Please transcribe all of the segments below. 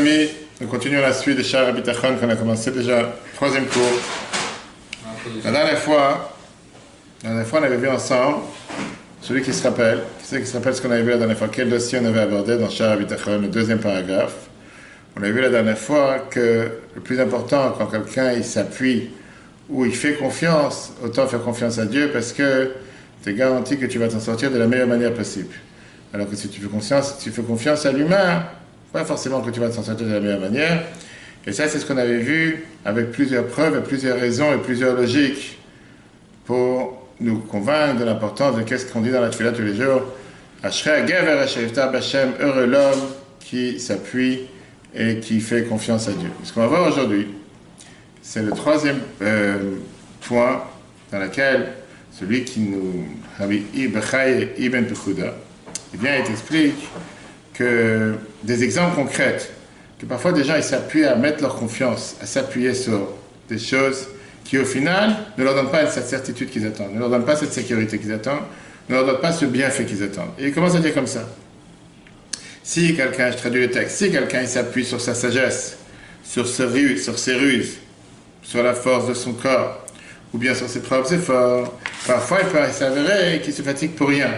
Amis, nous continuons la suite de Shah Abitachon qu'on a commencé déjà, troisième cours. La dernière fois, la dernière fois, on avait vu ensemble, celui qui se rappelle, qui sait qui se rappelle ce qu'on avait vu la dernière fois, quel dossier on avait abordé dans Shah Abitachon, le deuxième paragraphe. On avait vu la dernière fois que le plus important quand quelqu'un il s'appuie ou il fait confiance, autant faire confiance à Dieu parce que tu es garanti que tu vas t'en sortir de la meilleure manière possible. Alors que si tu fais confiance, si tu fais confiance à l'humain, pas forcément que tu vas t'en sortir de la meilleure manière. Et ça, c'est ce qu'on avait vu avec plusieurs preuves et plusieurs raisons et plusieurs logiques pour nous convaincre de l'importance de qu'est-ce qu'on dit dans la tuila tous les jours. heureux l'homme qui s'appuie et qui fait confiance à Dieu. Ce qu'on va voir aujourd'hui, c'est le troisième euh, point dans lequel celui qui nous, Rabbi Ibn Pechuda, eh bien, il explique que des exemples concrets, que parfois des gens ils s'appuient à mettre leur confiance, à s'appuyer sur des choses qui au final ne leur donnent pas cette certitude qu'ils attendent, ne leur donnent pas cette sécurité qu'ils attendent, ne leur donnent pas ce bienfait qu'ils attendent. Et il commence à dire comme ça? Si quelqu'un, je traduis le texte, si quelqu'un s'appuie sur sa sagesse, sur ses, ruses, sur ses ruses, sur la force de son corps, ou bien sur ses propres efforts, parfois il peut s'avérer qu'il se fatigue pour rien.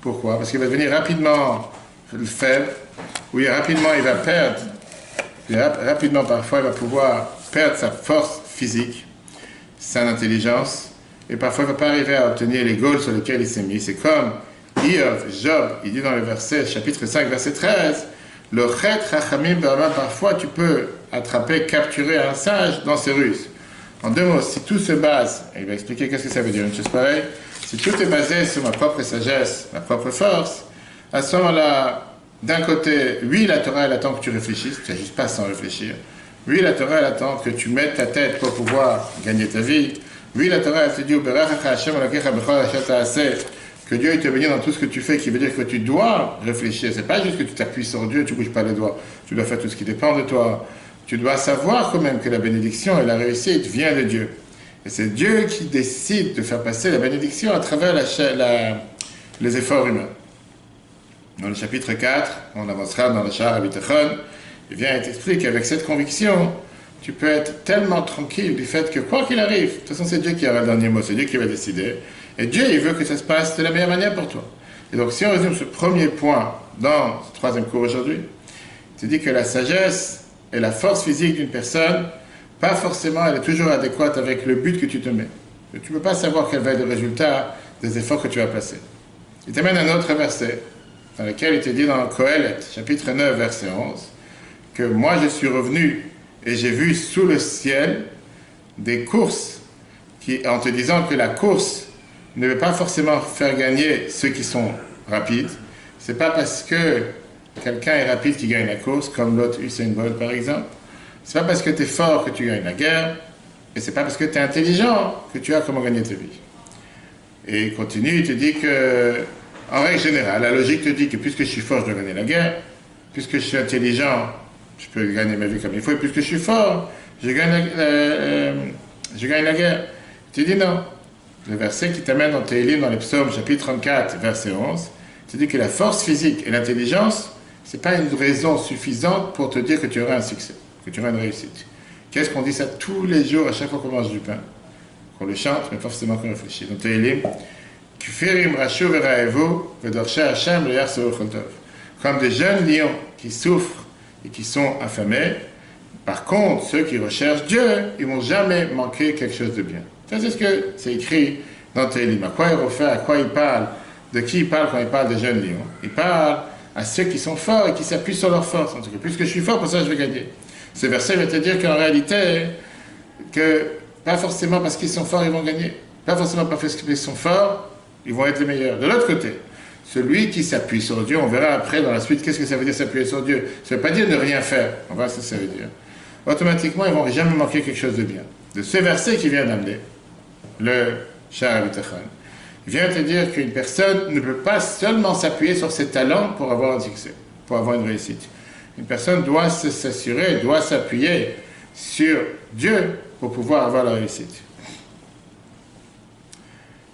Pourquoi? Parce qu'il va devenir rapidement faible, oui, rapidement il va perdre, rapidement parfois il va pouvoir perdre sa force physique, sa intelligence, et parfois il ne va pas arriver à obtenir les goals sur lesquels il s'est mis. C'est comme Iov, Job, il dit dans le verset, chapitre 5, verset 13, le chet rachamim parfois tu peux attraper, capturer un sage dans ses ruses. En deux mots, si tout se base, et il va expliquer qu'est-ce que ça veut dire, une chose pareille, si tout est basé sur ma propre sagesse, ma propre force, à ce moment-là, d'un côté, oui, la Torah, elle attend que tu réfléchisses, tu juste pas sans réfléchir. Oui, la Torah, elle attend que tu mettes ta tête pour pouvoir gagner ta vie. Oui, la Torah, elle te dit, que Dieu te bénisse dans tout ce que tu fais, qui veut dire que tu dois réfléchir. C'est pas juste que tu t'appuies sur Dieu, tu bouges pas les doigts. Tu dois faire tout ce qui dépend de toi. Tu dois savoir quand même que la bénédiction et la réussite viennent de Dieu. Et c'est Dieu qui décide de faire passer la bénédiction à travers les efforts humains. Dans le chapitre 4, on avancera dans le char Abitachon, il vient et t'explique qu'avec cette conviction, tu peux être tellement tranquille du fait que quoi qu'il arrive, de toute façon c'est Dieu qui aura le dernier mot, c'est Dieu qui va décider. Et Dieu, il veut que ça se passe de la meilleure manière pour toi. Et donc si on résume ce premier point dans ce troisième cours aujourd'hui, tu dis que la sagesse et la force physique d'une personne, pas forcément elle est toujours adéquate avec le but que tu te mets. Tu ne peux pas savoir quel va être le résultat des efforts que tu vas passer. Il t'amène un autre verset dans lequel il te dit dans Coëlet, chapitre 9, verset 11, que moi je suis revenu et j'ai vu sous le ciel des courses qui, en te disant que la course ne veut pas forcément faire gagner ceux qui sont rapides. C'est pas parce que quelqu'un est rapide qui gagne la course, comme l'autre Usain Bolt par exemple. C'est pas parce que tu es fort que tu gagnes la guerre, et c'est pas parce que tu es intelligent que tu as comment gagner ta vie. Et il continue, il te dit que en règle générale, la logique te dit que puisque je suis fort, je dois gagner la guerre. Puisque je suis intelligent, je peux gagner ma vie comme il faut. Et puisque je suis fort, je gagne la, euh, je gagne la guerre. Tu dis non. Le verset qui t'amène dans livres, dans les psaumes, chapitre 34, verset 11, tu dis que la force physique et l'intelligence, ce n'est pas une raison suffisante pour te dire que tu auras un succès, que tu auras une réussite. Qu'est-ce qu'on dit ça tous les jours, à chaque fois qu'on mange du pain? Qu'on le chante, mais forcément qu'on réfléchit. Dans livres, comme des jeunes lions qui souffrent et qui sont affamés. Par contre, ceux qui recherchent Dieu, ils vont jamais manquer quelque chose de bien. Ça, c'est ce que c'est écrit dans livres. À quoi il refait, à quoi il parle, de qui il parle quand il parle des jeunes lions? Il parle à ceux qui sont forts et qui s'appuient sur leur force. En tout cas, puisque je suis fort, pour ça je vais gagner. Ce verset va te dire qu'en réalité, que pas forcément parce qu'ils sont forts, ils vont gagner. Pas forcément parce qu'ils sont forts, ils vont être les meilleurs. De l'autre côté, celui qui s'appuie sur Dieu, on verra après dans la suite qu'est-ce que ça veut dire s'appuyer sur Dieu. Ça ne veut pas dire ne rien faire. On verra ce que ça veut dire. Automatiquement, ils vont jamais manquer quelque chose de bien. De ce verset qui vient d'amener, le Shah vient te dire qu'une personne ne peut pas seulement s'appuyer sur ses talents pour avoir un succès, pour avoir une réussite. Une personne doit s'assurer, doit s'appuyer sur Dieu pour pouvoir avoir la réussite.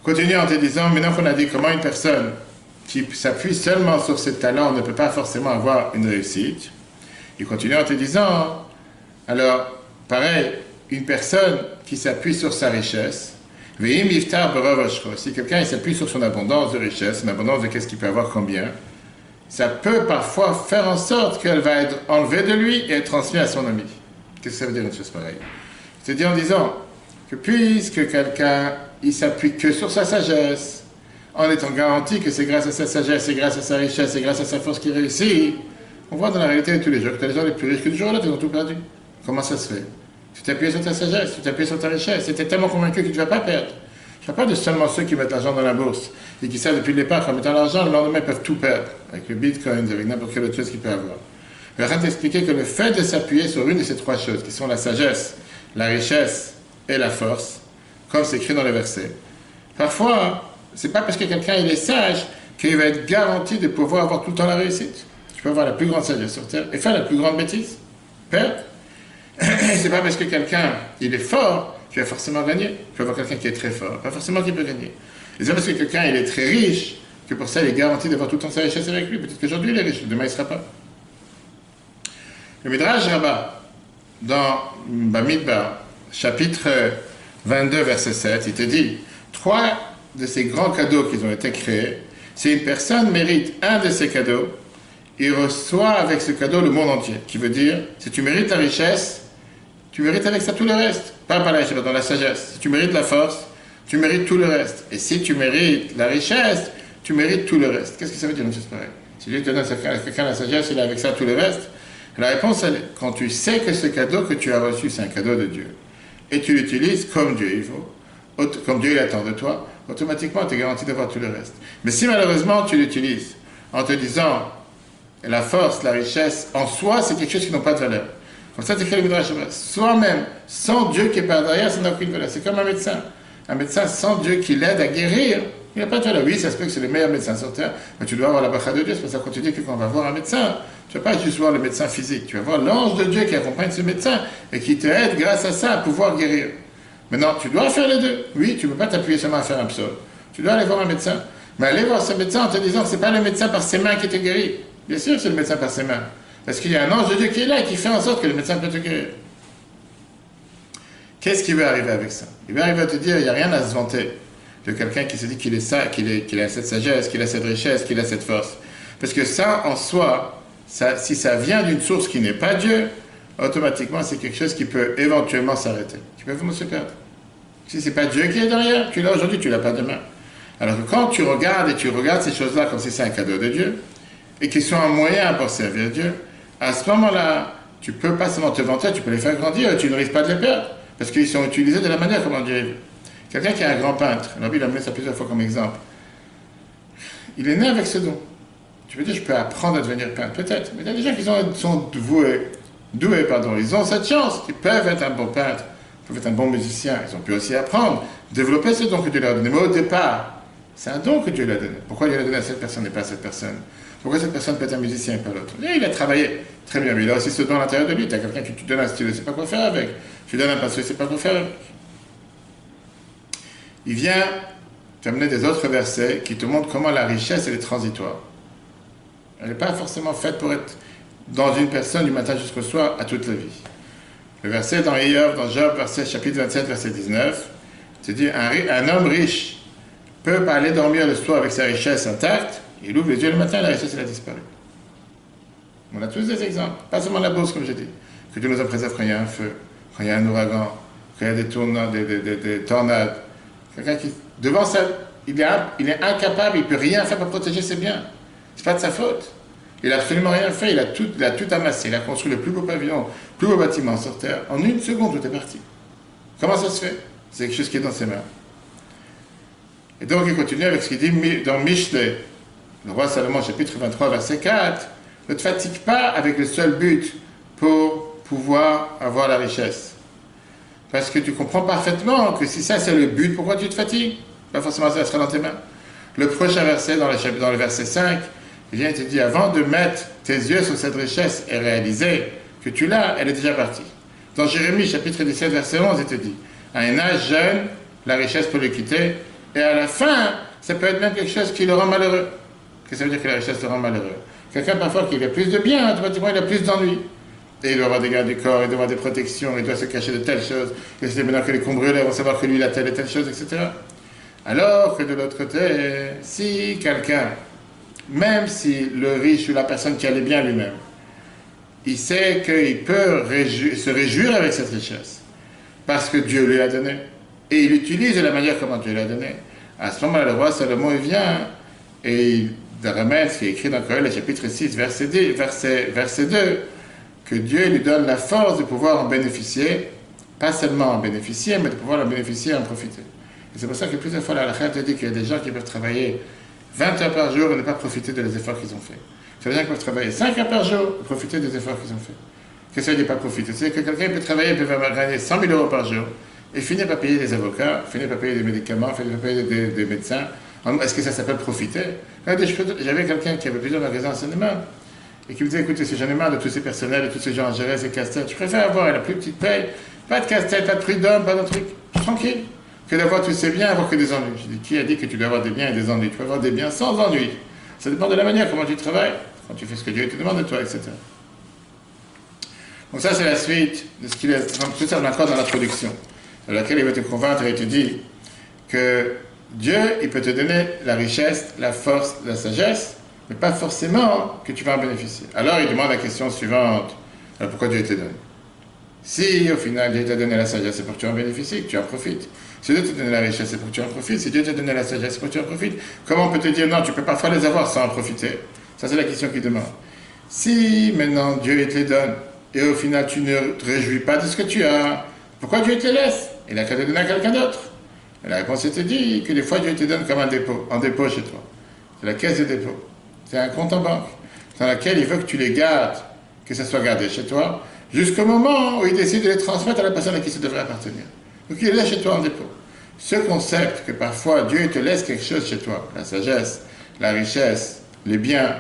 Continue en te disant, maintenant qu'on a dit comment une personne qui s'appuie seulement sur ses talents ne peut pas forcément avoir une réussite, Il continue en te disant, alors, pareil, une personne qui s'appuie sur sa richesse, si quelqu'un s'appuie sur son abondance de richesse, une abondance de qu'est-ce qu'il peut avoir combien, ça peut parfois faire en sorte qu'elle va être enlevée de lui et être transmise à son ami. Qu'est-ce que ça veut dire une chose pareille? C'est-à-dire en disant que puisque quelqu'un il s'appuie que sur sa sagesse, en étant garanti que c'est grâce à sa sagesse, c'est grâce à sa richesse, c'est grâce à sa force qu'il réussit, on voit dans la réalité de tous les jours que les gens les plus riches que du jour là, ils ont tout perdu. Comment ça se fait? Tu t'appuies sur ta sagesse, tu t'appuies sur ta richesse, tu es tellement convaincu que tu ne vas pas perdre. Je ne parle pas de seulement ceux qui mettent l'argent dans la bourse et qui savent depuis le départ qu'en mettant l'argent, le lendemain, ils peuvent tout perdre. Avec le bitcoin, avec n'importe quelle autre chose qu'ils peuvent avoir. Je vais t'expliquer que le fait de s'appuyer sur une de ces trois choses, qui sont la sagesse, la richesse et la force, comme c'est écrit dans le verset, parfois, c'est pas parce que quelqu'un est sage qu'il va être garanti de pouvoir avoir tout le temps la réussite. Tu peux avoir la plus grande sagesse sur terre et faire la plus grande bêtise, perdre. c'est pas parce que quelqu'un il est fort tu vas forcément gagner. Tu vas avoir quelqu'un qui est très fort, pas forcément qui peut gagner. Et c'est parce que quelqu'un il est très riche que pour ça il est garanti d'avoir tout le temps sa richesse avec lui. Peut-être qu'aujourd'hui il est riche, demain il sera pas. Le Midrash Rabbah, dans Bamidbar, chapitre 22, verset 7, il te dit trois de ces grands cadeaux qui ont été créés, si une personne mérite un de ces cadeaux, il reçoit avec ce cadeau le monde entier. Qui veut dire, si tu mérites la richesse, tu mérites avec ça tout le reste. Pas par la richesse, dans la sagesse. Si tu mérites la force, tu mérites tout le reste. Et si tu mérites la richesse, tu mérites tout le reste. Qu'est-ce que ça veut dire chose pareille? Si Dieu te donne à quelqu'un la sagesse, il a avec ça tout le reste. La réponse, elle est, quand tu sais que ce cadeau que tu as reçu, c'est un cadeau de Dieu, et tu l'utilises comme Dieu il faut, comme Dieu il attend de toi, automatiquement tu es garanti d'avoir tout le reste. Mais si malheureusement tu l'utilises en te disant la force, la richesse, en soi, c'est quelque chose qui n'a pas de valeur. Comme ça, c'est écrit le Midrash Soi-même, sans Dieu qui est par derrière, ça n'a aucune valeur. C'est comme un médecin. Un médecin sans Dieu qui l'aide à guérir, il n'a pas de valeur. Oui, ça se peut que c'est le meilleur médecin sur terre, mais tu dois avoir la bacha de Dieu. C'est pour ça qu'on te dit que quand on va voir un médecin, tu ne vas pas juste voir le médecin physique, tu vas voir l'ange de Dieu qui accompagne ce médecin et qui te aide grâce à ça à pouvoir guérir. Maintenant, tu dois faire les deux. Oui, tu ne peux pas t'appuyer seulement à faire un psaume. Tu dois aller voir un médecin. Mais aller voir ce médecin en te disant que ce n'est pas le médecin par ses mains qui te guérit. Bien sûr, c'est le médecin par ses mains. Parce qu'il y a un ange de Dieu qui est là et qui fait en sorte que le médecin peut te guérir. Qu'est-ce qui va arriver avec ça? Il va arriver à te dire, il n'y a rien à se vanter de quelqu'un qui se dit qu'il est ça, qu'il a cette sagesse, qu'il a cette richesse, qu'il a cette force. Parce que ça, en soi, si ça vient d'une source qui n'est pas Dieu, automatiquement, c'est quelque chose qui peut éventuellement s'arrêter. Tu peux vraiment se perdre. Si ce n'est pas Dieu qui est derrière, tu l'as aujourd'hui, tu l'as pas demain. Alors que quand tu regardes et tu regardes ces choses-là comme si c'est un cadeau de Dieu, et qu'ils sont un moyen pour servir Dieu, à ce moment-là, tu peux pas seulement te vanter, tu peux les faire grandir, tu ne risques pas de les perdre, parce qu'ils sont utilisés de la manière comment Dieu veut. Quelqu'un qui est un grand peintre, la Bible a mis ça plusieurs fois comme exemple, il est né avec ce don. Tu veux dire, je peux apprendre à devenir peintre, peut-être, mais il y a des gens qui sont, doués, doués, pardon, ils ont cette chance, ils peuvent être un bon peintre, ils peuvent être un bon musicien, ils ont pu aussi apprendre, développer ce don que Dieu leur a donné. Mais au départ, c'est un don que Dieu leur a donné. Pourquoi Dieu l'a donné à cette personne et pas à cette personne? Pourquoi cette personne peut être un musicien et pas l'autre? Il a travaillé très bien, mais il a aussi ce don à l'intérieur de lui. Tu as quelqu'un qui te donne un style, il ne sait pas quoi faire avec. Tu donnes un pinceau, il ne sait pas quoi faire avec. Il vient t'amener des autres versets qui te montrent comment la richesse, elle est transitoire. Elle n'est pas forcément faite pour être dans une personne du matin jusqu'au soir à toute la vie. Le verset dans Eyob, dans Job, verset, chapitre 27, verset 19, c'est dit un, homme riche peut pas aller dormir le soir avec sa richesse intacte, il ouvre les yeux le matin, la richesse, elle a disparu. On a tous des exemples, pas seulement la bourse, comme j'ai dit. Que Dieu nous en préserve quand il y a un feu, quand il y a un ouragan, quand il y a des, tornades. Quelqu'un qui, devant ça, il est, incapable, il ne peut rien faire pour protéger ses biens. Ce n'est pas de sa faute. Il n'a absolument rien fait, il a, tout, il a tout amassé, il a construit le plus beau pavillon, le plus beau bâtiment sur Terre. En une seconde, tout est parti. Comment ça se fait? C'est quelque chose qui est dans ses mains. Et donc il continue avec ce qu'il dit dans Mishle, le roi Salomon, chapitre 23, verset 4, ne te fatigue pas avec le seul but pour pouvoir avoir la richesse. Parce que tu comprends parfaitement que si ça c'est le but, pourquoi tu te fatigues? Pas forcément ça sera dans tes mains. Le prochain verset, dans le, dans le verset 5, il vient et te dit, avant de mettre tes yeux sur cette richesse et réaliser que tu l'as, elle est déjà partie. Dans Jérémie, chapitre 17, verset 11, il te dit, à un âge jeune, la richesse peut le quitter, et à la fin, ça peut être même quelque chose qui le rend malheureux. Qu'est-ce que ça veut dire que la richesse te rend malheureux? Quelqu'un parfois qui a plus de biens, automatiquement il a plus d'ennuis. Et il doit avoir des gardes du corps, il doit avoir des protections, il doit se cacher de telles choses. Et c'est maintenant que les combrûleurs vont savoir que lui, il a telle et telle chose, etc. Alors que de l'autre côté, si quelqu'un, même si le riche ou la personne qui allait bien lui-même, il sait qu'il peut se réjouir avec cette richesse, parce que Dieu lui a donné, et il utilise de la manière comment Dieu l'a donné, à ce moment-là, le roi Salomon, vient et il ramène ce qui est écrit dans le chapitre 6, verset 2, verset, verset 2 que Dieu lui donne la force de pouvoir en bénéficier, pas seulement en bénéficier, mais de pouvoir en bénéficier et en profiter. Et c'est pour ça que plusieurs fois, la te dit qu'il y a des gens qui peuvent travailler 20 heures par jour et ne pas profiter des efforts qu'ils ont faits. Ça veut dire qu'ils peuvent travailler 5 heures par jour et profiter des efforts qu'ils ont faits. Qu'est-ce que ça veut pas profiter C'est que quelqu'un peut travailler, peut gagner 100 000 euros par jour et finir par payer des avocats, finir par payer des médicaments, finir par payer des, médecins. Est-ce que ça s'appelle profiter? J'avais quelqu'un qui avait plusieurs magasins en cinéma et qui me disait, écoutez, si j'en ai marre de tous ces personnels, de tous ces gens à gérer, ces casse-têtes, je préfère avoir la plus petite paye, pas de casse-tête, pas de prud'homme, pas de truc, tranquille, que d'avoir tous ces biens, avoir que des ennuis. Je dis, qui a dit que tu dois avoir des biens et des ennuis? Tu peux avoir des biens sans ennuis. Ça dépend de la manière comment tu travailles, quand tu fais ce que Dieu te demande de toi, etc. Donc ça, c'est la suite de ce qu'il est, tout ça, encore dans l'introduction, dans laquelle il va te convaincre et te dire que Dieu, il peut te donner la richesse, la force, la sagesse, mais pas forcément que tu vas en bénéficier. Alors il demande la question suivante, alors pourquoi Dieu te donne? Si au final Dieu t'a donné la sagesse, c'est pour que tu en bénéficies, que tu en profites. Si Dieu t'a donné la richesse, c'est pour que tu en profites. Si Dieu t'a donné la sagesse, c'est pour que tu en profites. Comment on peut te dire non, tu peux parfois les avoir sans en profiter? Ça c'est la question qu'il demande. Si maintenant Dieu te les donne, et au final tu ne te réjouis pas de ce que tu as, pourquoi Dieu te laisse? Il a qu'à te donner à quelqu'un d'autre. La réponse te dit que des fois Dieu te donne comme un dépôt, en dépôt chez toi. C'est la caisse de dépôt. C'est un compte en banque dans lequel il veut que tu les gardes, que ça soit gardé chez toi, jusqu'au moment où il décide de les transmettre à la personne à qui ça devrait appartenir. Donc il est là chez toi en dépôt. Ce concept que parfois Dieu te laisse quelque chose chez toi, la sagesse, la richesse, les biens,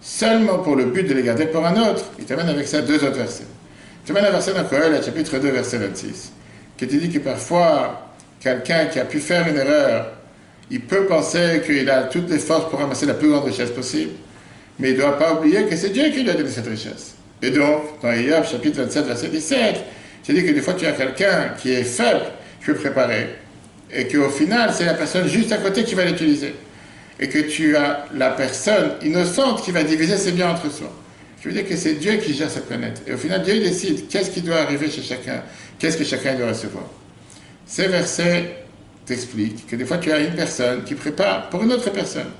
seulement pour le but de les garder pour un autre, il t'amène avec ça deux autres versets. Il t'amène un verset dans Coël, chapitre 2, verset 26, qui te dit que parfois, quelqu'un qui a pu faire une erreur il peut penser qu'il a toutes les forces pour ramasser la plus grande richesse possible, mais il ne doit pas oublier que c'est Dieu qui lui a donné cette richesse. Et donc, dans Iyov, chapitre 27, verset 17, c'est dit que des fois tu as quelqu'un qui est faible, qui peut préparer, et qu'au final, c'est la personne juste à côté qui va l'utiliser. Et que tu as la personne innocente qui va diviser ses biens entre soi. Je veux dire que c'est Dieu qui gère cette planète. Et au final, Dieu décide qu'est-ce qui doit arriver chez chacun, qu'est-ce que chacun doit recevoir. Ces versets t'explique que des fois tu as une personne qui prépare pour une autre personne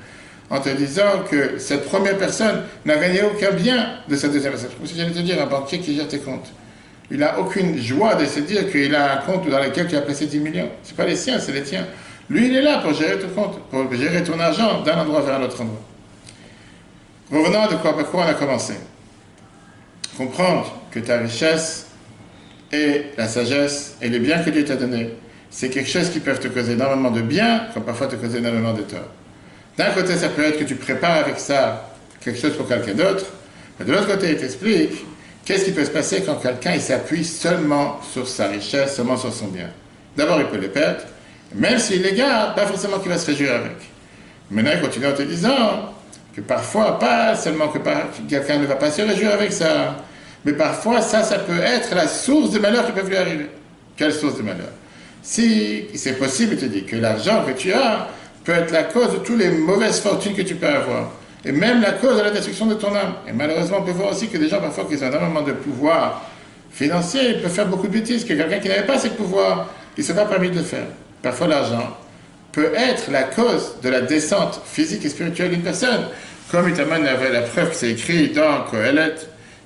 en te disant que cette première personne n'a gagné aucun bien de cette deuxième personne. Comme si j'allais te dire, un banquier qui gère tes comptes. Il n'a aucune joie de se dire qu'il a un compte dans lequel tu as placé 10 millions. Ce n'est pas les siens, c'est les tiens. Lui, il est là pour gérer ton compte, pour gérer ton argent d'un endroit vers un autre endroit. Revenons de quoi, par quoi on a commencé. Comprendre que ta richesse et la sagesse et les biens que Dieu t'a donnés c'est quelque chose qui peut te causer énormément de bien, comme parfois te causer énormément de tort. D'un côté, ça peut être que tu prépares avec ça quelque chose pour quelqu'un d'autre, mais de l'autre côté, il t'explique qu'est-ce qui peut se passer quand quelqu'un s'appuie seulement sur sa richesse, seulement sur son bien. D'abord, il peut les perdre, même s'il les garde, pas forcément qu'il va se réjouir avec. Maintenant, il continue en te disant que parfois, pas seulement que quelqu'un ne va pas se réjouir avec ça, mais parfois, ça, ça peut être la source de malheur qui peut lui arriver. Quelle source de malheur? Si c'est possible, il te dit que l'argent que tu as peut être la cause de toutes les mauvaises fortunes que tu peux avoir. Et même la cause de la destruction de ton âme. Et malheureusement, on peut voir aussi que des gens, parfois, qui ont énormément de pouvoir financier, peuvent faire beaucoup de bêtises, que quelqu'un qui n'avait pas ce pouvoir, il ne s'est pas permis de le faire. Parfois, l'argent peut être la cause de la descente physique et spirituelle d'une personne. Comme il t'amène la preuve que c'est écrit dans Kohelet,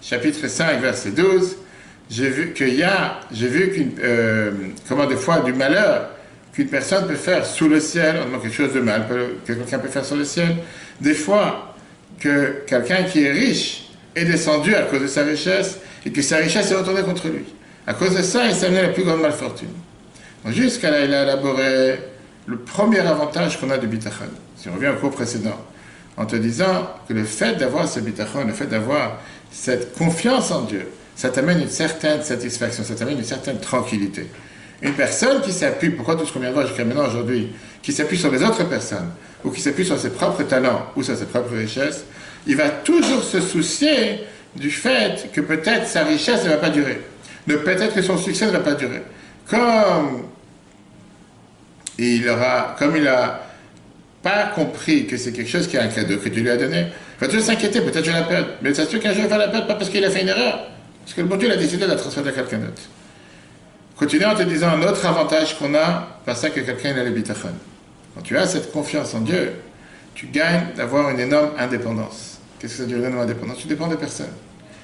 chapitre 5, verset 12 j'ai vu qu'il y a, j'ai vu qu'une, euh, comment des fois du malheur qu'une personne peut faire sous le ciel, quelque chose de mal que quelqu'un peut faire sous le ciel, des fois que quelqu'un qui est riche est descendu à cause de sa richesse et que sa richesse est retournée contre lui. À cause de ça, il s'est amené la plus grande malfortune. Jusqu'à là, il a élaboré le premier avantage qu'on a du bitachon. Si on revient au cours précédent, en te disant que le fait d'avoir ce bitachon, le fait d'avoir cette confiance en Dieu, ça t'amène une certaine satisfaction, ça t'amène une certaine tranquillité. Une personne qui s'appuie, pourquoi tout ce qu'on vient de voir jusqu'à maintenant aujourd'hui, qui s'appuie sur les autres personnes, ou qui s'appuie sur ses propres talents, ou sur ses propres richesses, il va toujours se soucier du fait que peut-être sa richesse ne va pas durer. De peut-être que son succès ne va pas durer. Comme il aura, comme il a pas compris que c'est quelque chose qui est un cadeau que Dieu lui a donné, il va toujours s'inquiéter, peut-être je la perds. Mais c'est sûr qu'un jour il va la perdre, pas parce qu'il a fait une erreur, parce que le bon Dieu a décidé de la transférer à quelqu'un d'autre. Continue en te disant un autre avantage qu'on a, parce que quelqu'un a le bitachon. Quand tu as cette confiance en Dieu, tu gagnes d'avoir une énorme indépendance. Qu'est-ce que ça veut dire une énorme indépendance? Tu dépends de personne.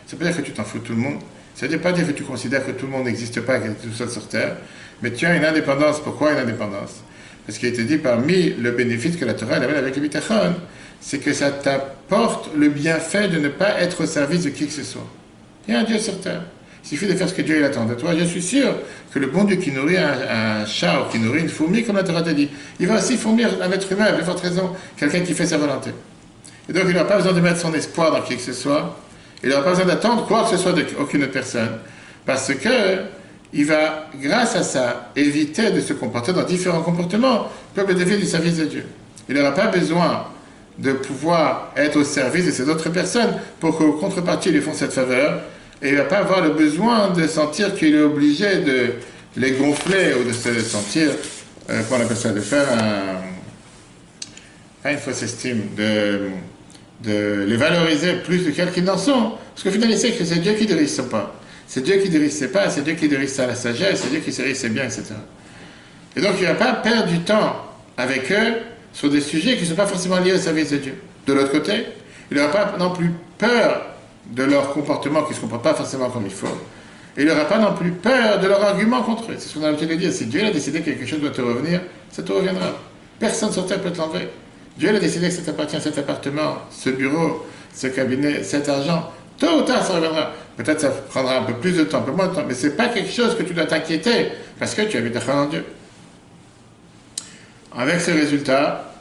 Ça veut dire que tu t'en fous de tout le monde. Ça ne veut pas dire que tu considères que tout le monde n'existe pas, que tu es tout seul sur Terre. Mais tu as une indépendance. Pourquoi une indépendance? Parce qu'il été dit parmi le bénéfice que la Torah amène avec le bitachon, c'est que ça t'apporte le bienfait de ne pas être au service de qui que ce soit. Il y a un Dieu sur Terre. Il suffit de faire ce que Dieu il attend de toi. Je suis sûr que le bon Dieu qui nourrit un, chat ou qui nourrit une fourmi, comme la Torah t'a dit, il va aussi fournir un être humain, avec votre raison, quelqu'un qui fait sa volonté. Et donc il n'aura pas besoin de mettre son espoir dans qui que ce soit. Il n'aura pas besoin d'attendre quoi que ce soit d'aucune autre personne. Parce que il va, grâce à ça, éviter de se comporter dans différents comportements pour le défi du service de Dieu. Il n'aura pas besoin de pouvoir être au service de ces autres personnes pour qu'au contrepartie, ils lui font cette faveur et il ne va pas avoir le besoin de sentir qu'il est obligé de les gonfler ou de se sentir, euh, qu'on appelle ça, de faire un, une fausse estime, de, de les valoriser plus que qu'ils n'en sont. Parce qu'au final, il sait que c'est Dieu qui dirige son pas. C'est Dieu qui dirige ses pas, c'est Dieu qui dirige sa sagesse, c'est Dieu qui dirige ses biens, etc. Et donc, il ne va pas perdre du temps avec eux sur des sujets qui ne sont pas forcément liés au service de Dieu. De l'autre côté, il n'aura pas non plus peur de leur comportement qui ne se comportent pas forcément comme il faut. Et il n'aura pas non plus peur de leur argument contre eux. C'est ce qu'on a l'habitude de dire. Si Dieu a décidé que quelque chose doit te revenir, ça te reviendra. Personne sur terre peut te l'enlever. Dieu a décidé que ça t'appartient, cet appartement, ce bureau, ce cabinet, cet argent. Tôt ou tard, ça reviendra. Peut-être ça prendra un peu plus de temps, un peu moins de temps, mais ce n'est pas quelque chose que tu dois t'inquiéter parce que tu habites en Dieu. Avec ce résultat,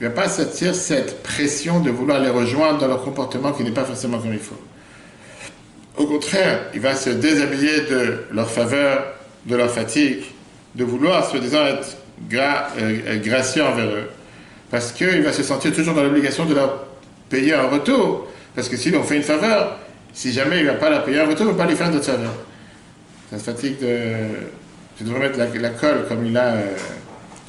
il ne va pas sentir cette pression de vouloir les rejoindre dans leur comportement qui n'est pas forcément comme il faut. Au contraire, il va se déshabiller de leur faveur, de leur fatigue, de vouloir, soi-disant, être euh, gracieux envers eux. Parce qu'il va se sentir toujours dans l'obligation de leur payer un retour. Parce que s'ils ont fait une faveur, si jamais il ne va pas la payer un retour, il ne va pas lui faire d'autres faveurs. Ça se fatigue de. Je devrais mettre la, colle comme il a. Euh,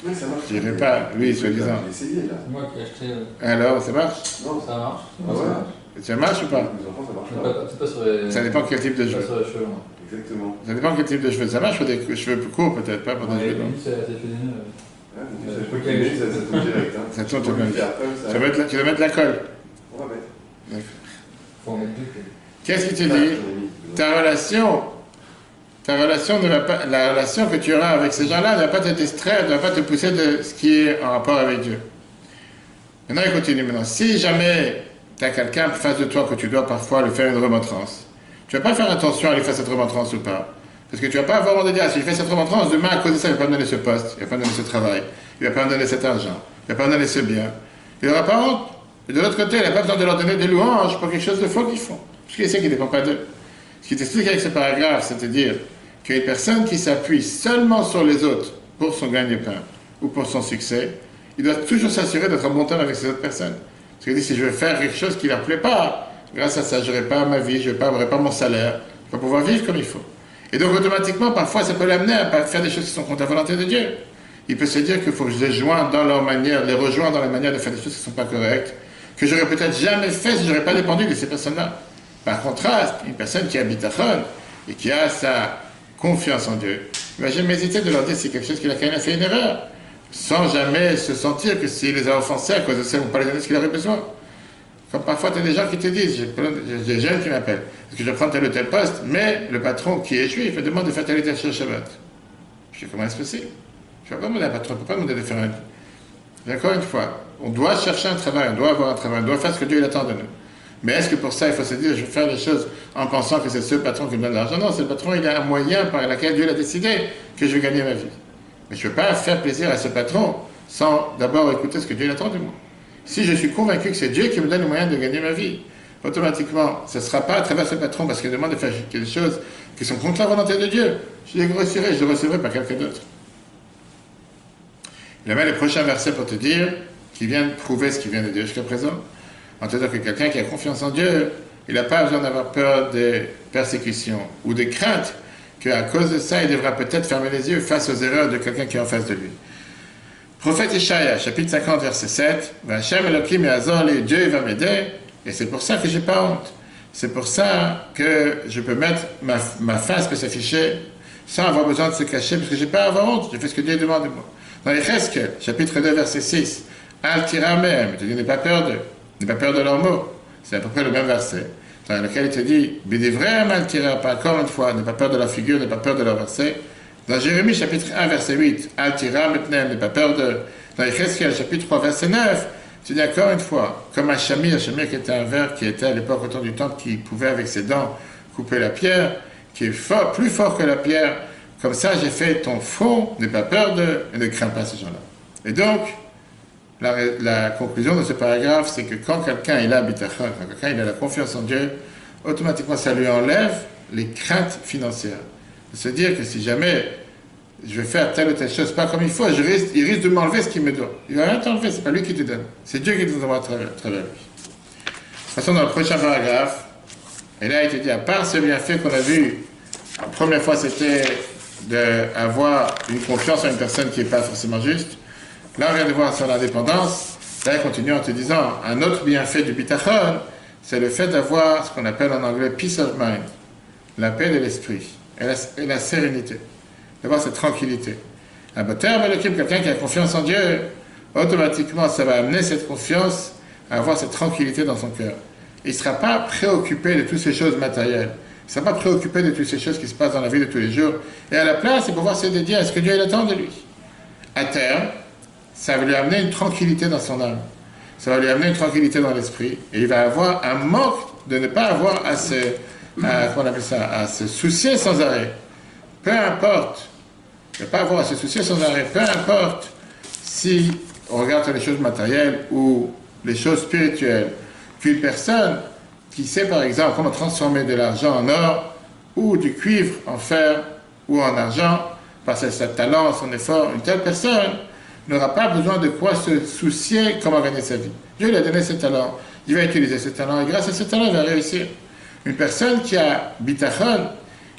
oui, ça marche. Je dirais pas, oui, soi-disant. C'est moi qui ai acheté. Euh, Alors, ça marche? Non, ça marche. Ah ouais. Ça marche ou pas Ça dépend quel type de cheveux. Exactement. Ça dépend quel type de cheveux. Ça marche pour des cheveux plus courts peut-être, pas pour des cheveux longs. Ça tourne bien. Tu vas mettre la colle. On va mettre. Qu'est-ce qui te dit Ta relation, ta relation ne va pas, la relation que tu auras avec ces gens-là ne va pas te distraire, ne va pas te pousser de ce qui est en rapport avec Dieu. Maintenant, il continue maintenant. Si jamais tu as quelqu'un face de toi que tu dois parfois lui faire une remontrance. Tu ne vas pas faire attention à lui faire cette remontrance ou pas. Parce que tu ne vas pas avoir envie de dire, ah, si je fais cette remontrance, demain, à cause de ça, il ne va pas me donner ce poste, il ne va pas me donner ce travail, il ne va pas me donner cet argent, il ne va pas me donner ce bien. Il n'aura pas honte. Et de l'autre côté, il n'a pas besoin de leur donner des louanges pour quelque chose de faux qu'ils font. Parce qu'il sait qu'il ne dépend pas d'eux. Ce qui t'explique avec ce paragraphe, c'est-à-dire qu'une personne qui s'appuie seulement sur les autres pour son gagne-pain ou pour son succès, il doit toujours s'assurer d'être en bon terme avec ces autres personnes. Parce dit, si je veux faire quelque chose qui ne leur plaît pas, grâce à ça, je n'aurai pas ma vie, je n'aurai pas mon salaire, je vais pouvoir vivre comme il faut. Et donc, automatiquement, parfois, ça peut l'amener à faire des choses qui sont contre la volonté de Dieu. Il peut se dire qu'il faut que je les joigne dans leur manière, les rejoins dans la manière de faire des choses qui ne sont pas correctes, que j'aurais peut-être jamais fait si je n'aurais pas dépendu de ces personnes-là. Par contraste, une personne qui habite à Chon et qui a sa confiance en Dieu, il ne va jamais hésiter de leur dire si quelque chose qu'il a quand même fait une erreur sans jamais se sentir que s'il les a offensés à cause de ça, ils ne vont pas les donner ce qu'il aurait besoin. Comme parfois, tu as des gens qui te disent, j'ai des jeunes qui m'appellent, parce que je prends tel ou tel poste, mais le patron qui est juif me demande de faire tel ou tel Shabbat. Je dis, comment est-ce possible? Je ne vais pas demander à un patron, je ne peux pas demander de faire un... encore une fois, on doit chercher un travail, on doit avoir un travail, on doit faire ce que Dieu attend de nous. Mais est-ce que pour ça, il faut se dire, je vais faire les choses en pensant que c'est ce patron qui me donne l'argent? Non, c'est le patron, il a un moyen par lequel Dieu a décidé que je vais gagner ma vie. Mais je ne veux pas faire plaisir à ce patron sans d'abord écouter ce que Dieu attend de moi. Si je suis convaincu que c'est Dieu qui me donne le moyen de gagner ma vie, automatiquement, ce ne sera pas à travers ce patron parce qu'il demande de faire quelque chose qui sont contre la volonté de Dieu, je les grossirai, je les recevrai par quelqu'un d'autre. Il a mis le prochain verset pour te dire, qui vient prouver ce qui vient de Dieu jusqu'à présent, en te disant que quelqu'un qui a confiance en Dieu, il n'a pas besoin d'avoir peur des persécutions ou des craintes, qu'à cause de ça, il devra peut-être fermer les yeux face aux erreurs de quelqu'un qui est en face de lui. Prophète Ishaïa, chapitre 50, verset 7, Vachem Elohim et Dieu va m'aider, et c'est pour ça que j'ai pas honte. C'est pour ça que je peux mettre ma, face peut s'afficher sans avoir besoin de se cacher, parce que j'ai pas à avoir honte, je fais ce que Dieu demande de moi. Dans les Cheskel, chapitre 2, verset 6, Al même, il te dit, n'aie pas peur d'eux, n'aie pas peur de leurs mots. C'est à peu près le même verset, dans lequel il te dit, pas encore une fois, n'aie pas peur de leur figure, n'aie pas peur de leur verset. Dans Jérémie, chapitre 1, verset 8, Al maintenant, n'aie pas peur de. Dans Cheskel, chapitre 3, verset 9, tu dis encore une fois, comme un chamir, un chamir qui était un verre qui était à l'époque autour du temple, qui pouvait avec ses dents couper la pierre, qui est fort, plus fort que la pierre. Comme ça, j'ai fait ton fond, n'aie pas peur de, et ne crains pas ces gens-là. Et donc, la, conclusion de ce paragraphe, c'est que quand quelqu'un il a quand quelqu'un il a la confiance en Dieu, automatiquement ça lui enlève les craintes financières. Se dire que si jamais je vais faire telle ou telle chose pas comme il faut, il risque de m'enlever ce qu'il me donne. Il va rien t'enlever, c'est pas lui qui te donne. C'est Dieu qui te donne à travers, lui. Passons dans le prochain paragraphe. Et là, il te dit, à part ce bienfait qu'on a vu, la première fois, c'était d'avoir une confiance en une personne qui n'est pas forcément juste. Là, on vient de voir son indépendance. Là, il continue en te disant, un autre bienfait du bitachon, c'est le fait d'avoir ce qu'on appelle en anglais peace of mind, la paix de l'esprit et la, sérénité d'avoir cette tranquillité. Un terme, quelqu'un qui a confiance en Dieu, automatiquement, ça va amener cette confiance à avoir cette tranquillité dans son cœur. Il ne sera pas préoccupé de toutes ces choses matérielles. Il ne sera pas préoccupé de toutes ces choses qui se passent dans la vie de tous les jours. Et à la place, il pouvoir se dédier à ce que Dieu attend de lui? À terme, ça va lui amener une tranquillité dans son âme. Ça va lui amener une tranquillité dans l'esprit. Et il va avoir un manque de ne pas avoir à se, ça, à se soucier sans arrêt. Peu importe ne pas avoir à se soucier sans arrêt, peu importe si on regarde les choses matérielles ou les choses spirituelles, qu'une personne qui sait par exemple comment transformer de l'argent en or ou du cuivre en fer ou en argent, par à son talent, son effort, une telle personne n'aura pas besoin de quoi se soucier comment gagner sa vie. Dieu lui a donné ce talent, il va utiliser ce talent et grâce à ce talent, il va réussir. Une personne qui a bitachon,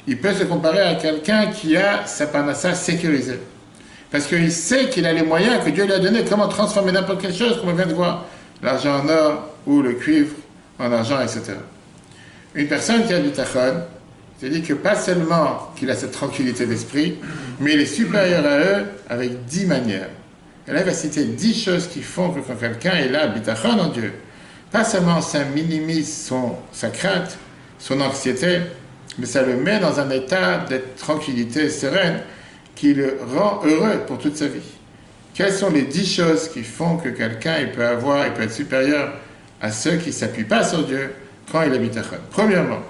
il peut se comparer à quelqu'un qui a sa panassa sécurisée. Parce qu'il sait qu'il a les moyens que Dieu lui a donnés, comment transformer n'importe quelle chose, comme on vient de voir, l'argent en or ou le cuivre en argent, etc. Une personne qui a du tachon, c'est dit que pas seulement qu'il a cette tranquillité d'esprit, mais il est supérieur à eux avec dix manières. Et là, il va citer dix choses qui font que quand quelqu'un est là, bitachon en Dieu, pas seulement ça minimise son, sa crainte, son anxiété, mais ça le met dans un état de tranquillité sereine qui le rend heureux pour toute sa vie. Quelles sont les dix choses qui font que quelqu'un peut avoir, il peut être supérieur à ceux qui ne s'appuient pas sur Dieu quand il habite à Chon Premièrement,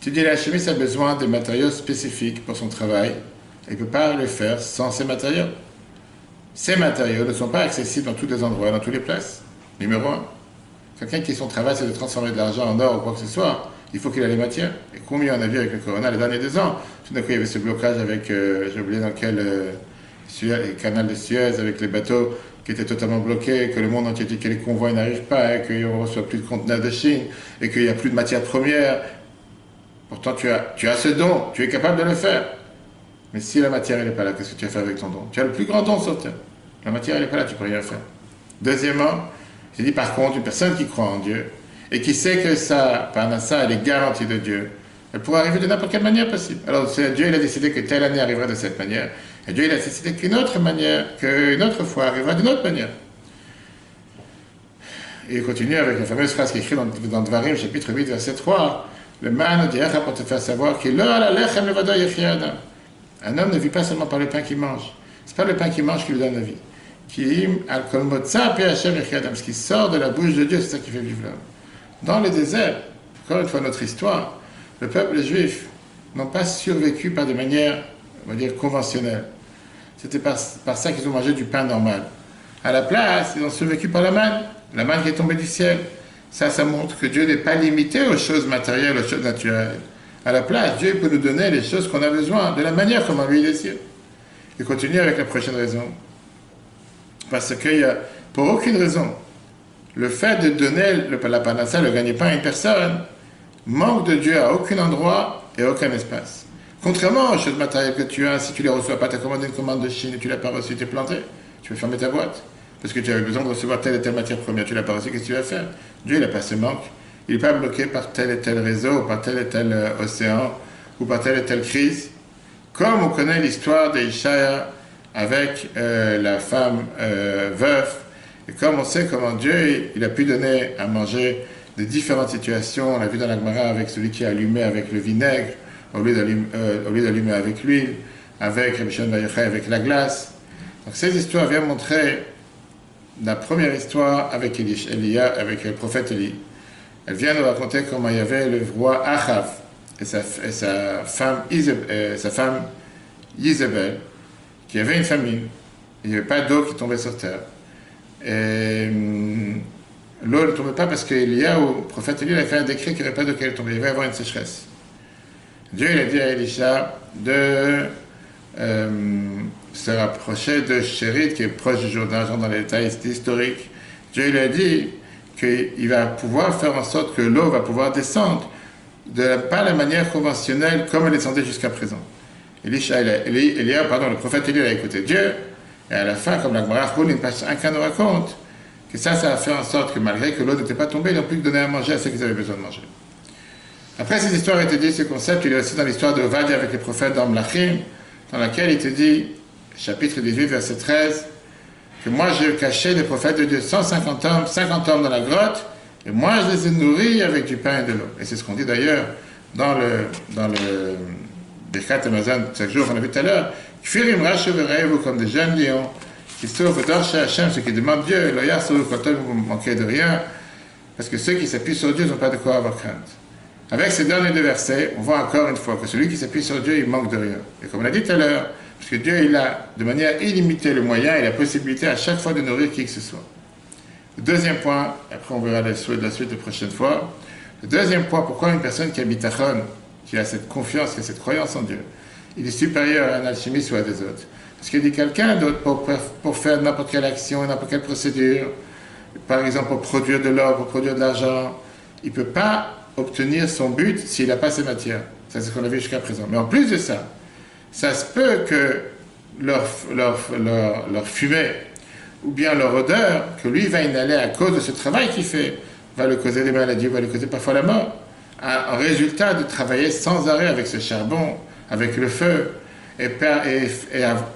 tu dis la chimie a besoin de matériaux spécifiques pour son travail. Il ne peut pas le faire sans ces matériaux. Ces matériaux ne sont pas accessibles dans tous les endroits, dans toutes les places. Numéro un. Quelqu'un qui son travail c'est de transformer de l'argent en or ou quoi que ce soit, il faut qu'il ait les matières. Et combien on a vu avec le corona les derniers deux ans? Tout d'un coup, il y avait ce blocage avec, euh, j'ai oublié dans quel euh, canal de Suez, avec les bateaux qui étaient totalement bloqués, que le monde entier dit que les convois n'arrivent pas, et qu'on ne reçoit plus de conteneurs de Chine, et qu'il n'y a plus de matières premières. Pourtant, tu as, tu as ce don, tu es capable de le faire. Mais si la matière n'est pas là, qu'est-ce que tu vas faire avec ton don? Tu as le plus grand don sur terre. La matière n'est pas là, tu ne peux rien faire. Deuxièmement, j'ai dit par contre, une personne qui croit en Dieu, et qui sait que ça, par ça, elle est garantie de Dieu, elle pourrait arriver de n'importe quelle manière possible. Alors Dieu il a décidé que telle année arrivera de cette manière, et Dieu il a décidé qu'une autre manière, qu'une autre fois arrivera d'une autre manière. Il continue avec la fameuse phrase qui est écrite dans, dans Dvarim, chapitre 8, verset 3. Le man pour te faire savoir qu'il un homme ne vit pas seulement par le pain qu'il mange. Ce n'est pas le pain qu'il mange qui lui donne la vie. Ce qui sort de la bouche de Dieu, c'est ça qui fait vivre l'homme. Dans le désert, encore une fois notre histoire, le peuple juif n'ont pas survécu par des manières, on va dire, conventionnelles. C'était par, ça qu'ils ont mangé du pain normal. À la place, ils ont survécu par la manne, la manne qui est tombée du ciel. Ça, ça montre que Dieu n'est pas limité aux choses matérielles, aux choses naturelles. À la place, Dieu peut nous donner les choses qu'on a besoin, de la manière comme lui désire. Et continue avec la prochaine raison. Parce a, pour aucune raison, le fait de donner le, la le gagner pas à une personne, manque de Dieu à aucun endroit et aucun espace. Contrairement aux choses matérielles que tu as, si tu ne les reçois pas, tu as commandé une commande de Chine et tu ne l'as pas reçue, tu es planté, tu peux fermer ta boîte? Parce que tu avais besoin de recevoir telle et telle matière première, tu ne l'as pas reçue, qu'est-ce que tu vas faire? Dieu, n'a pas ce manque. Il n'est pas bloqué par tel et tel réseau, ou par tel et tel euh, océan, ou par telle et telle crise. Comme on connaît l'histoire d'Ishaïa avec euh, la femme euh, veuve, et comme on sait comment Dieu a pu donner à manger de différentes situations, on l'a vu dans la Gemara avec celui qui a allumé avec le vinaigre, au lieu d'allumer avec l'huile, avec avec la glace. Donc ces histoires viennent montrer la première histoire avec Elia, avec le prophète Élie. Elle vient nous raconter comment il y avait le roi Achav et sa, femme, Isabel, Isabelle, qui avait une famine. Il n'y avait pas d'eau qui tombait sur terre. Et hum, l'eau ne tombait pas parce qu'Elia, le prophète Élie, a fait un décret qu'il n'y avait pas d'eau qui tomber. Il va y avoir une sécheresse. Dieu il a dit à Elisha de euh, se rapprocher de Chérit, qui est proche du Jourdain, dans les détails historiques. Dieu lui a dit qu'il va pouvoir faire en sorte que l'eau va pouvoir descendre, de pas la manière conventionnelle comme elle descendait jusqu'à présent. Elisha, Elia, pardon, le prophète Élie a écouté Dieu, et à la fin, comme la Gemara une page 1 nous raconte, que ça, ça a fait en sorte que malgré que l'eau n'était pas tombée, ils n'ont plus que donner à manger à ceux qui avaient besoin de manger. Après cette histoire, te dit ce concept, il est aussi dans l'histoire de Vadia avec les prophètes dans dans laquelle il te dit, chapitre 18, verset 13, que moi j'ai caché les prophètes de Dieu 150 hommes, 50 hommes dans la grotte, et moi je les ai nourris avec du pain et de l'eau. Et c'est ce qu'on dit d'ailleurs dans le, dans le Birkat Amazon, chaque jour, on a vu tout à l'heure, Kfirim vous comme des jeunes lions, qui sauvent chez Hachem, ceux qui demandent Dieu, loyal sur quand vous manquez de rien, parce que ceux qui s'appuient sur Dieu n'ont pas de quoi avoir crainte. Avec ces derniers deux versets, on voit encore une fois que celui qui s'appuie sur Dieu, il manque de rien. Et comme on l'a dit tout à l'heure, parce que Dieu, il a de manière illimitée le moyen et la possibilité à chaque fois de nourrir qui que ce soit. Le deuxième point, après on verra la suite, la suite la prochaine fois. Le deuxième point, pourquoi une personne qui habite à Chon, qui a cette confiance, qui a cette croyance en Dieu, il est supérieur à un alchimiste ou à des autres? Parce qu'il dit quelqu'un d'autre pour, faire n'importe quelle action, n'importe quelle procédure, par exemple pour produire de l'or, pour produire de l'argent, il ne peut pas obtenir son but s'il n'a pas ces matières. Ça, c'est ce qu'on a vu jusqu'à présent. Mais en plus de ça, ça se peut que leur, leur, leur, fumée ou bien leur odeur, que lui va inhaler à cause de ce travail qu'il fait, va le causer des maladies, va le causer parfois la mort. En résultat de travailler sans arrêt avec ce charbon, avec le feu, et, perdre, et,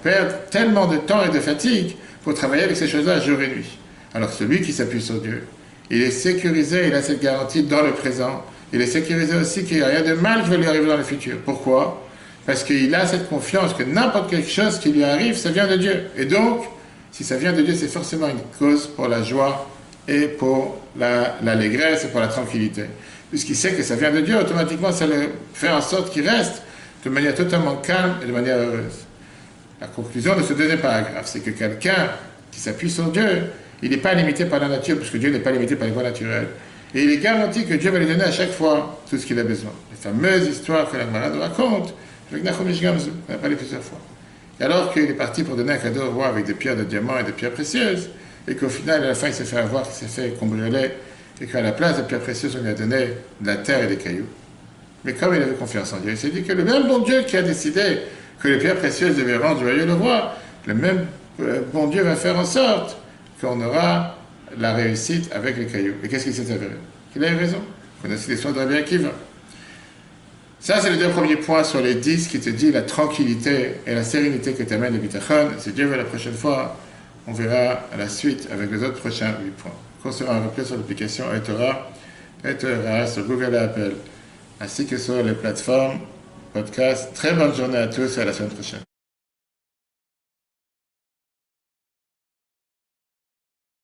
perdre tellement de temps et de fatigue pour travailler avec ces choses-là jour et nuit. Alors celui qui s'appuie sur Dieu, il est sécurisé, il a cette garantie dans le présent, il est sécurisé aussi qu'il n'y a rien de mal qui va lui arriver dans le futur. Pourquoi? Parce qu'il a cette confiance que n'importe quelque chose qui lui arrive, ça vient de Dieu. Et donc, si ça vient de Dieu, c'est forcément une cause pour la joie et pour l'allégresse et pour la tranquillité. Puisqu'il sait que ça vient de Dieu, automatiquement, ça le fait en sorte qu'il reste de manière totalement calme et de manière heureuse. La conclusion de ce deuxième paragraphe, c'est que quelqu'un qui s'appuie sur Dieu, il n'est pas limité par la nature, puisque Dieu n'est pas limité par les voies naturelles. Et il est garanti que Dieu va lui donner à chaque fois tout ce qu'il a besoin. Les fameuses histoires que la malade raconte avec Nachomish Gamzu, on a parlé plusieurs fois. Et alors qu'il est parti pour donner un cadeau au roi avec des pierres de diamant et des pierres précieuses, et qu'au final, à la fin, il s'est fait avoir, qu'il s'est fait cambrioler, et qu'à la place des pierres précieuses, on lui a donné de la terre et des cailloux. Mais comme il avait confiance en Dieu, il s'est dit que le même bon Dieu qui a décidé que les pierres précieuses devaient rendre joyeux le roi, le même euh, bon Dieu va faire en sorte qu'on aura la réussite avec les cailloux. Et qu'est-ce qui s'est avéré? Il a eu raison. Vous connaissez l'histoire de Rabbi Akiva. Ça, c'est le deux premiers points sur les dix qui te dit la tranquillité et la sérénité que t'amène le bitachon. Si Dieu veut la prochaine fois, on verra à la suite avec les autres prochains huit points. Qu'on sera repris sur l'application Etora, Etora sur Google et Apple, ainsi que sur les plateformes podcast. Très bonne journée à tous et à la semaine prochaine.